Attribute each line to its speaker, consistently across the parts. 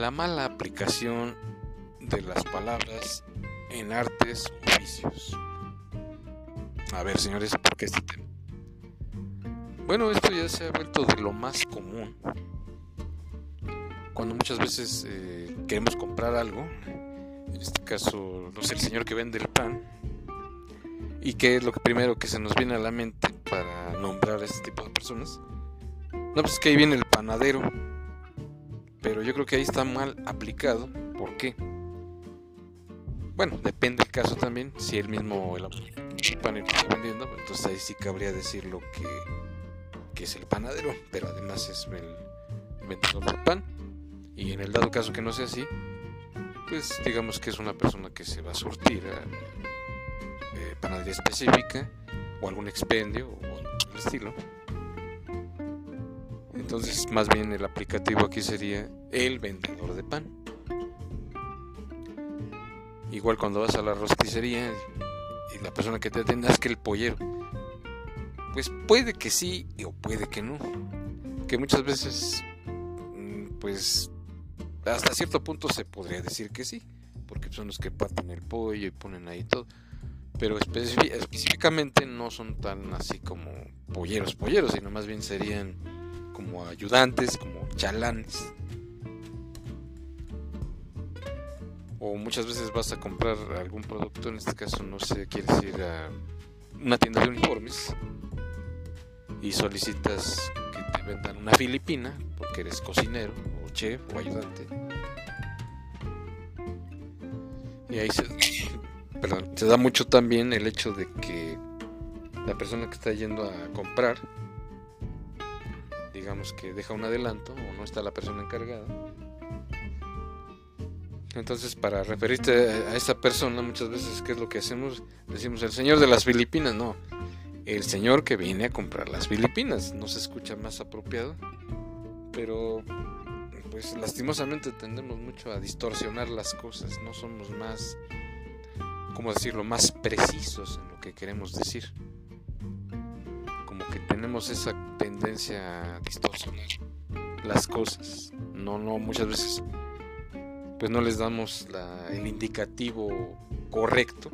Speaker 1: la mala aplicación de las palabras en artes o oficios. A ver, señores, ¿por qué este tema? Bueno, esto ya se ha vuelto de lo más común. Cuando muchas veces eh, queremos comprar algo, en este caso, no sé, el señor que vende el pan, y qué es lo que primero que se nos viene a la mente para nombrar a este tipo de personas. No, pues que ahí viene el panadero. Pero yo creo que ahí está mal aplicado. ¿Por qué? Bueno, depende del caso también. Si él mismo el, pan está vendiendo, pues entonces ahí sí cabría decir lo que, que es el panadero. Pero además es el vendedor del pan. Y en el dado caso que no sea así, pues digamos que es una persona que se va a surtir a eh, panadería específica o algún expendio o el estilo. Entonces, más bien el aplicativo aquí sería el vendedor de pan. Igual cuando vas a la rosticería y la persona que te atiende es que el pollero. Pues puede que sí o puede que no. Que muchas veces, mm, pues, hasta cierto punto se podría decir que sí. Porque son los que parten el pollo y ponen ahí todo. Pero específicamente no son tan así como polleros, polleros, sino más bien serían como ayudantes, como chalanes. O muchas veces vas a comprar algún producto, en este caso no sé, quieres ir a una tienda de uniformes y solicitas que te vendan una filipina porque eres cocinero o chef o ayudante. Y ahí se, perdón, se da mucho también el hecho de que la persona que está yendo a comprar digamos que deja un adelanto o no está la persona encargada. Entonces, para referirte a esa persona, muchas veces, ¿qué es lo que hacemos? Decimos, el señor de las Filipinas, no. El señor que viene a comprar las Filipinas. No se escucha más apropiado. Pero, pues lastimosamente tendemos mucho a distorsionar las cosas. No somos más, ¿cómo decirlo?, más precisos en lo que queremos decir tenemos esa tendencia a distorsionar las cosas. No, no, muchas veces pues no les damos el indicativo correcto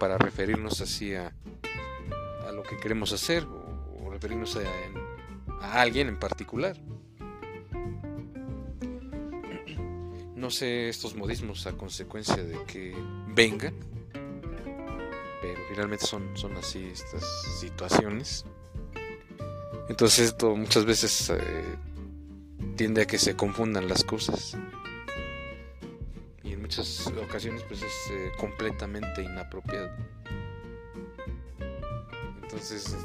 Speaker 1: para referirnos así a, lo que queremos hacer o, referirnos a, a alguien en particular. No sé estos modismos a consecuencia de que vengan pero finalmente son, son así estas situaciones. Entonces esto muchas veces eh, tiende a que se confundan las cosas. Y en muchas ocasiones pues es eh, completamente inapropiado. Entonces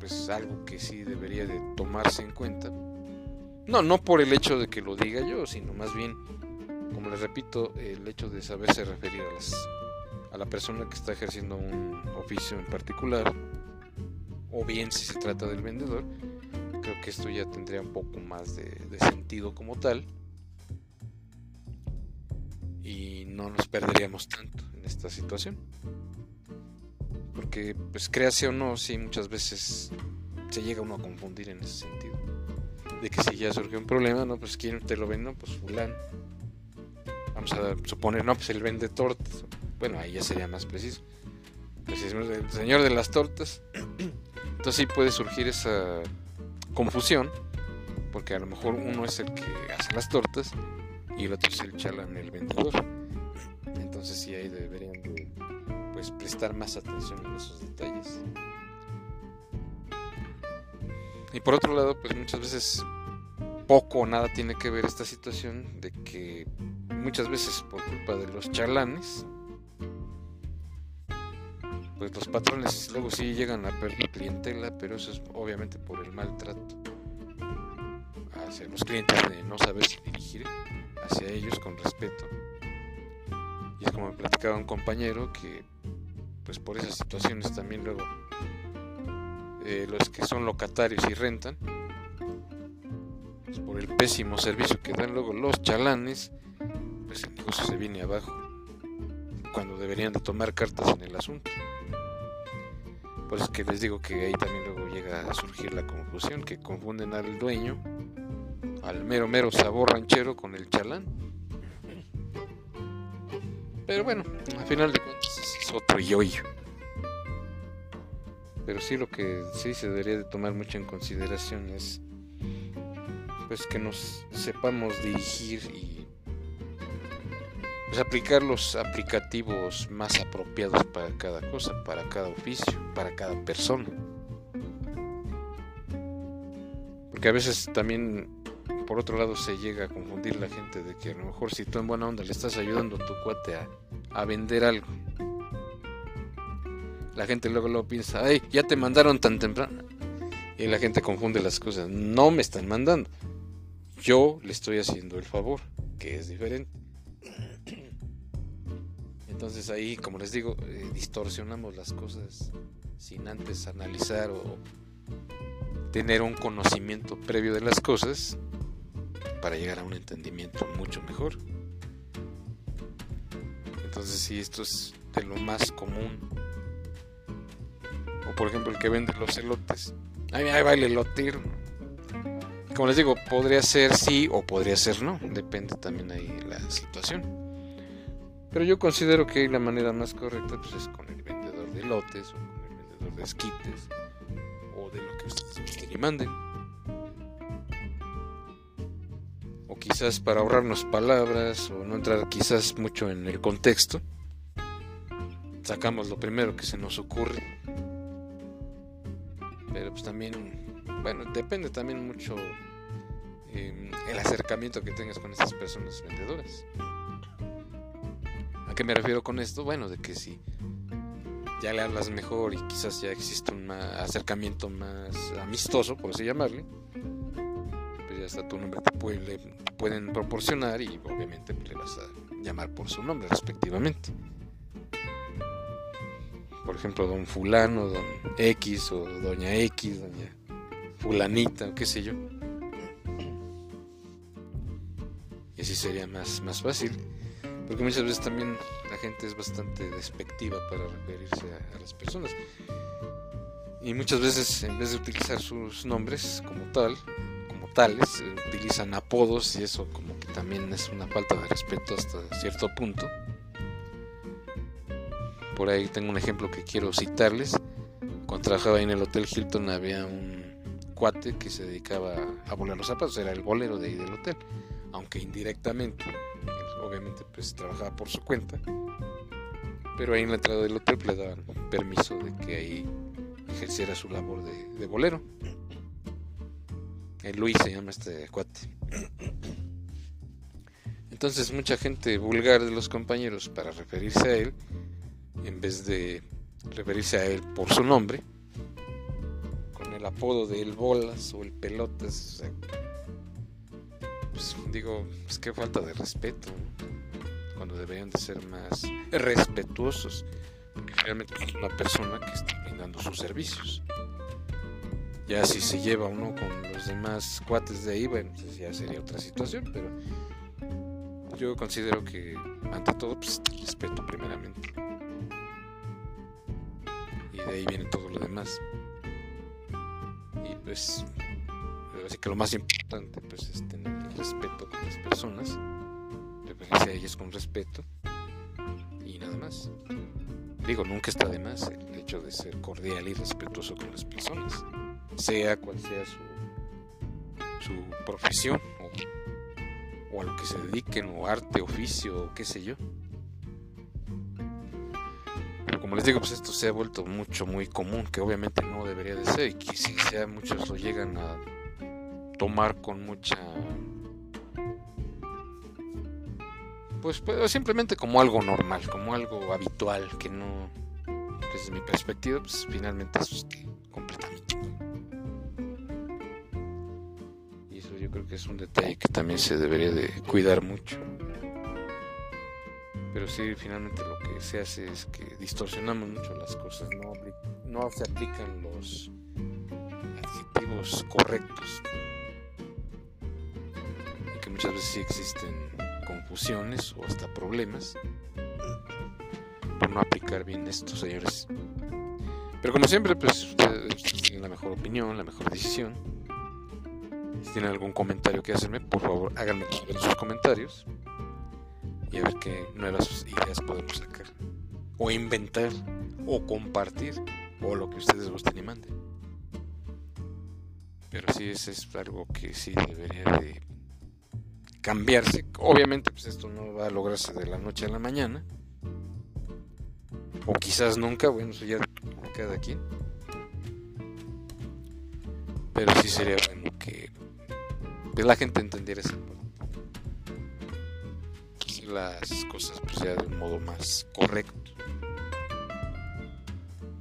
Speaker 1: pues algo que sí debería de tomarse en cuenta. No, no por el hecho de que lo diga yo, sino más bien, como les repito, el hecho de saberse referir a las a la persona que está ejerciendo un oficio en particular, o bien si se trata del vendedor, creo que esto ya tendría un poco más de, sentido como tal y no nos perderíamos tanto en esta situación. Porque, pues, créase o no, sí, muchas veces se llega uno a confundir en ese sentido. De que si ya surgió un problema, no, pues, ¿quién te lo vende? Pues, fulano. Vamos a suponer, no, pues, él vende tortas bueno, ahí ya sería más preciso. Pues el señor de las tortas. Entonces sí puede surgir esa confusión, porque a lo mejor uno es el que hace las tortas y el otro es el chalán, el vendedor. Entonces sí ahí deberían de, pues, prestar más atención en esos detalles. Y por otro lado, pues muchas veces poco o nada tiene que ver esta situación de que muchas veces por culpa de los chalanes pues los patrones luego sí llegan a perder clientela, pero eso es obviamente por el maltrato hacia los clientes de no saberse dirigir hacia ellos con respeto. Y es como me platicaba un compañero que pues por esas situaciones también luego eh, los que son locatarios y rentan, pues por el pésimo servicio que dan luego los chalanes, pues el negocio se viene abajo cuando deberían de tomar cartas en el asunto. Por eso que les digo que ahí también luego llega a surgir la confusión, que confunden al dueño al mero mero sabor ranchero con el chalán. Pero bueno, al final de cuentas es otro yoyo. Pero sí lo que sí se debería de tomar mucho en consideración es pues que nos sepamos dirigir y pues, aplicar los aplicativos más apropiados para cada cosa, para cada oficio, para cada persona. Porque a veces también por otro lado se llega a confundir la gente de que a lo mejor si tú en buena onda le estás ayudando a tu cuate a, a vender algo la gente luego lo piensa, ay, ya te mandaron tan temprano. Y la gente confunde las cosas. No me están mandando. Yo le estoy haciendo el favor, que es diferente. Entonces ahí, como les digo, eh, distorsionamos las cosas sin antes analizar o tener un conocimiento previo de las cosas para llegar a un entendimiento mucho mejor. Entonces sí, esto es de lo más común o por ejemplo el que vende los elotes. Ahí, ahí va el. Como les digo, podría ser sí o podría ser no. Depende también ahí la situación. Pero yo considero que la manera más correcta pues, es con el vendedor de elotes con el vendedor de esquites o de lo que ustedes me manden. O quizás para ahorrarnos palabras o no entrar quizás mucho en el contexto, sacamos lo primero que se nos ocurre pero pues también, bueno, depende también mucho em, el acercamiento que tengas con estas personas vendedoras. ¿A qué me refiero con esto? Bueno, de que si ya le hablas mejor y quizás ya existe un acercamiento más amistoso, por así llamarle, pues ya está tu nombre te pueden proporcionar y obviamente pues, le vas a llamar por su nombre respectivamente por ejemplo, don fulano, don X o doña X, doña fulanita, o qué sé yo. Y así sería más, más fácil. Porque muchas veces también gente es bastante despectiva para referirse a, las personas. Y muchas veces en vez de utilizar sus nombres como tal, como tales, utilizan apodos y eso como que también es una falta de respeto hasta cierto punto. Por ahí tengo un ejemplo que quiero citarles. Cuando trabajaba en el Hotel Hilton había un cuate que se dedicaba a volar los zapatos, era el bolero de ahí del hotel, aunque indirectamente, obviamente pues trabajaba por su cuenta, pero ahí en la entrada del hotel le daban permiso de que ahí ejerciera su labor de, bolero. El Luis se llama este cuate. Entonces mucha gente vulgar de los compañeros para referirse a él en vez de referirse a él por su nombre, con el apodo de el bolas o el pelotas. Pues digo, es que falta de respeto, cuando deberían de ser más respetuosos, realmente es una persona que está brindando sus servicios. Ya si se lleva uno con los demás cuates de ahí, bueno, pues ya sería otra situación, pero yo considero que ante todo, pues respeto primeramente de ahí viene todo lo demás. Y pues, así que lo más importante pues es tener el respeto con las personas, referirse a ellas con respeto. Y nada más. Digo, nunca está de más el hecho de ser cordial y respetuoso con las personas, sea cual sea su, su profesión o, o a lo que se dediquen, o arte, oficio, o qué sé yo. Como les digo, pues esto se ha vuelto mucho, muy común, que obviamente no debería de ser, y que si sea muchos lo llegan a tomar con mucha... Pues, pues, simplemente como algo normal, como algo habitual, que no, desde mi perspectiva, pues finalmente es completamente. Y eso yo creo que es un detalle que también se debería de cuidar mucho pero sí finalmente lo que se hace es que distorsionamos mucho las cosas, no, no se aplican los adjetivos correctos muchas veces sí existen confusiones o hasta problemas por no aplicar bien esto, señores. Pero como siempre, pues ustedes tienen la mejor opinión, la mejor decisión. Si tienen algún comentario que hacerme, por favor háganme en sus comentarios y a ver qué nuevas ideas podemos sacar o inventar o compartir o lo que ustedes gusten y manden. Pero sí, ese es algo que sí debería de cambiarse. Obviamente, pues esto no va a lograrse de la noche a la mañana. O quizás nunca, bueno, eso ya cada quien. Pero sí sería bueno que la gente entendiera eso. las cosas pues, ya de un modo más correcto.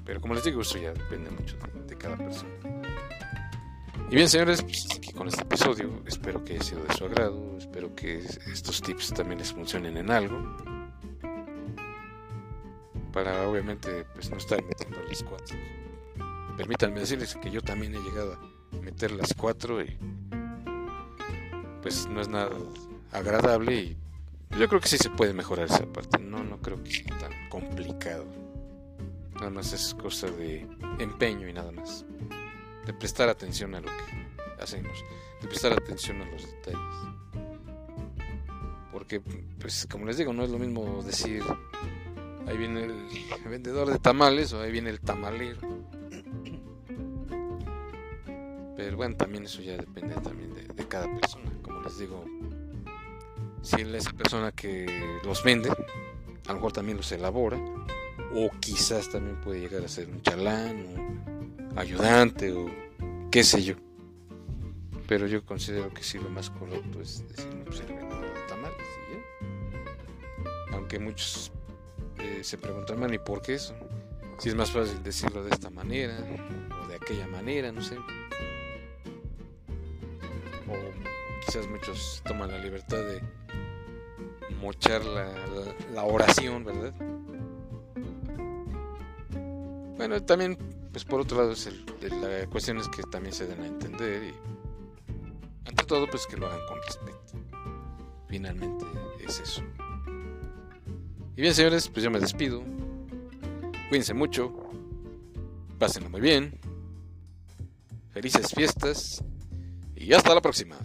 Speaker 1: Pero como les digo, eso ya depende mucho de, cada persona. Y bien, señores, pues aquí con este episodio. Espero que haya sido de su agrado. Espero que estos tips también les funcionen en algo. Para obviamente pues no estar metiendo las cuatro. Permítanme decirles que yo también he llegado a meter las cuatro y pues no es nada agradable y yo creo que sí se puede mejorar esa parte. No, no creo que sea tan complicado. Nada más es cosa de empeño y nada más. De prestar atención a lo que hacemos. De prestar atención a los detalles. Porque, pues, como les digo, no es lo mismo decir, ahí viene el vendedor de tamales o ahí viene el tamalero. Pero bueno, también eso ya depende también de, cada persona. Como les digo, si es la persona que los vende, a lo mejor también los elabora o quizás también puede llegar a ser un chalán o ayudante o qué sé yo. Pero yo considero que sí lo más correcto es decir, no, pues el vendedor de tamales ya. Aunque muchos eh, se preguntan, ¿y por qué eso? Si es más fácil decirlo de esta manera o de aquella manera, no sé. O quizás muchos toman la libertad de mochar la, la oración, ¿verdad? Bueno, también, pues por otro lado, es la cuestión es que también se den a entender y ante todo, pues que lo hagan con respeto. Finalmente es eso. Y bien, señores, pues yo me despido. Cuídense mucho. Pásenlo muy bien. Felices fiestas. Y hasta la próxima.